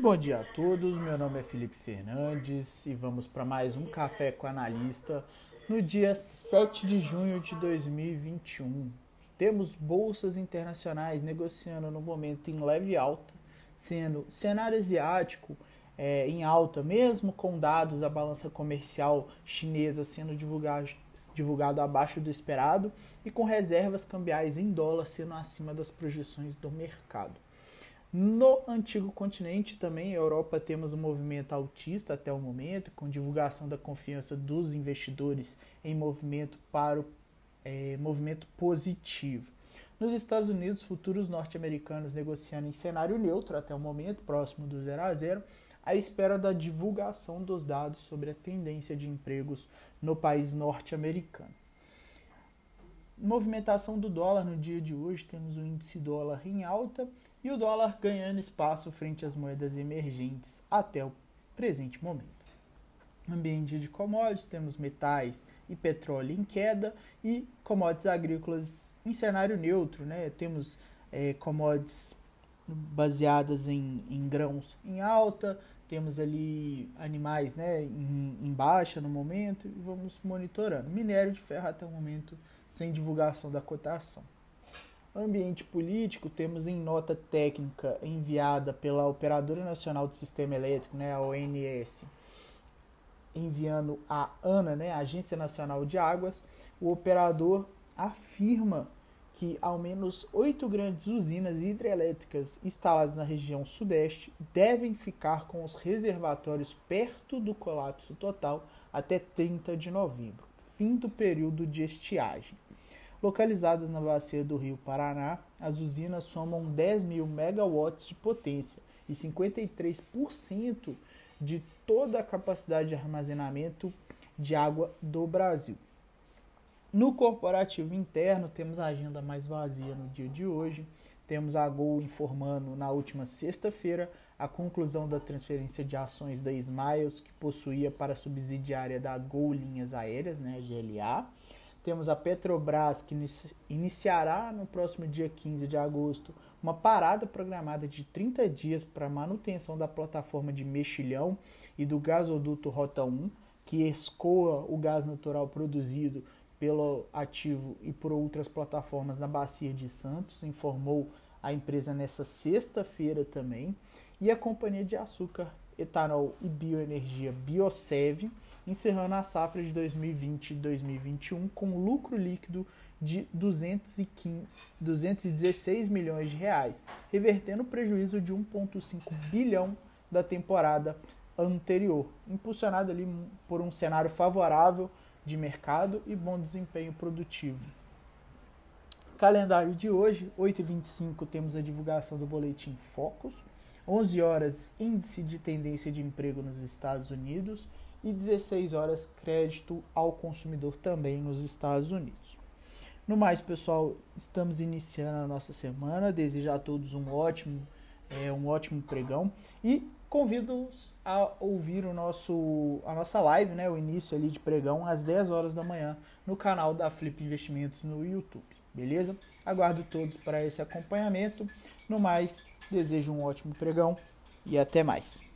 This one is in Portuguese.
bom dia a todos, meu nome é Felipe Fernandes e vamos para mais um Café com Analista no dia 7 de junho de 2021. Temos bolsas internacionais negociando no momento em leve alta, sendo cenário asiático é, em alta, mesmo com dados da balança comercial chinesa sendo divulgado, divulgado abaixo do esperado e com reservas cambiais em dólar sendo acima das projeções do mercado. No antigo continente também, Europa, temos um movimento altista até o momento, com divulgação da confiança dos investidores em movimento para o é, movimento positivo. Nos Estados Unidos, futuros norte-americanos negociando em cenário neutro até o momento, próximo do 0 a 0, à espera da divulgação dos dados sobre a tendência de empregos no país norte-americano. Movimentação do dólar no dia de hoje, temos o índice dólar em alta e o dólar ganhando espaço frente às moedas emergentes até o presente momento. Ambiente de commodities, temos metais e petróleo em queda e commodities agrícolas em cenário neutro, né? Temos é, commodities baseadas em, em, grãos em alta, temos ali animais né, em, em baixa no momento e vamos monitorando. Minério de ferro até o momento sem divulgação da cotação. Ambiente político, temos em nota técnica enviada pela Operadora Nacional do Sistema Elétrico, né, a ONS, enviando a ANA, né, a Agência Nacional de Águas, o operador afirma que ao menos oito grandes usinas hidrelétricas instaladas na região sudeste devem ficar com os reservatórios perto do colapso total até 30 de novembro, fim do período de estiagem. Localizadas na bacia do rio Paraná, as usinas somam 10 mil megawatts de potência e 53% de toda a capacidade de armazenamento de água do Brasil. No corporativo interno, temos a agenda mais vazia no dia de hoje. Temos a Gol informando na última sexta-feira a conclusão da transferência de ações da Smiles, que possuía para a subsidiária da Gol Linhas Aéreas, né, GLA. Temos a Petrobras, que iniciará no próximo dia 15 de agosto uma parada programada de 30 dias para manutenção da plataforma de mexilhão e do gasoduto Rota 1, que escoa o gás natural produzido pelo ativo e por outras plataformas na Bacia de Santos, informou a empresa nessa sexta-feira também. E a Companhia de Açúcar, Etanol e Bioenergia Biosev encerrando a safra de 2020 e 2021 com lucro líquido de 215, 216 milhões de reais, revertendo o prejuízo de 1,5 bilhão da temporada anterior, impulsionado ali por um cenário favorável de mercado e bom desempenho produtivo. Calendário de hoje, 8h25, temos a divulgação do boletim Focus, 11 horas, índice de tendência de emprego nos Estados Unidos, e 16 horas crédito ao consumidor também nos Estados Unidos. No mais, pessoal, estamos iniciando a nossa semana. Desejo a todos um ótimo, é, um ótimo pregão e convido-os a ouvir o nosso, a nossa live, né, o início ali de pregão às 10 horas da manhã no canal da Flip Investimentos no YouTube. Beleza? Aguardo todos para esse acompanhamento. No mais, desejo um ótimo pregão e até mais.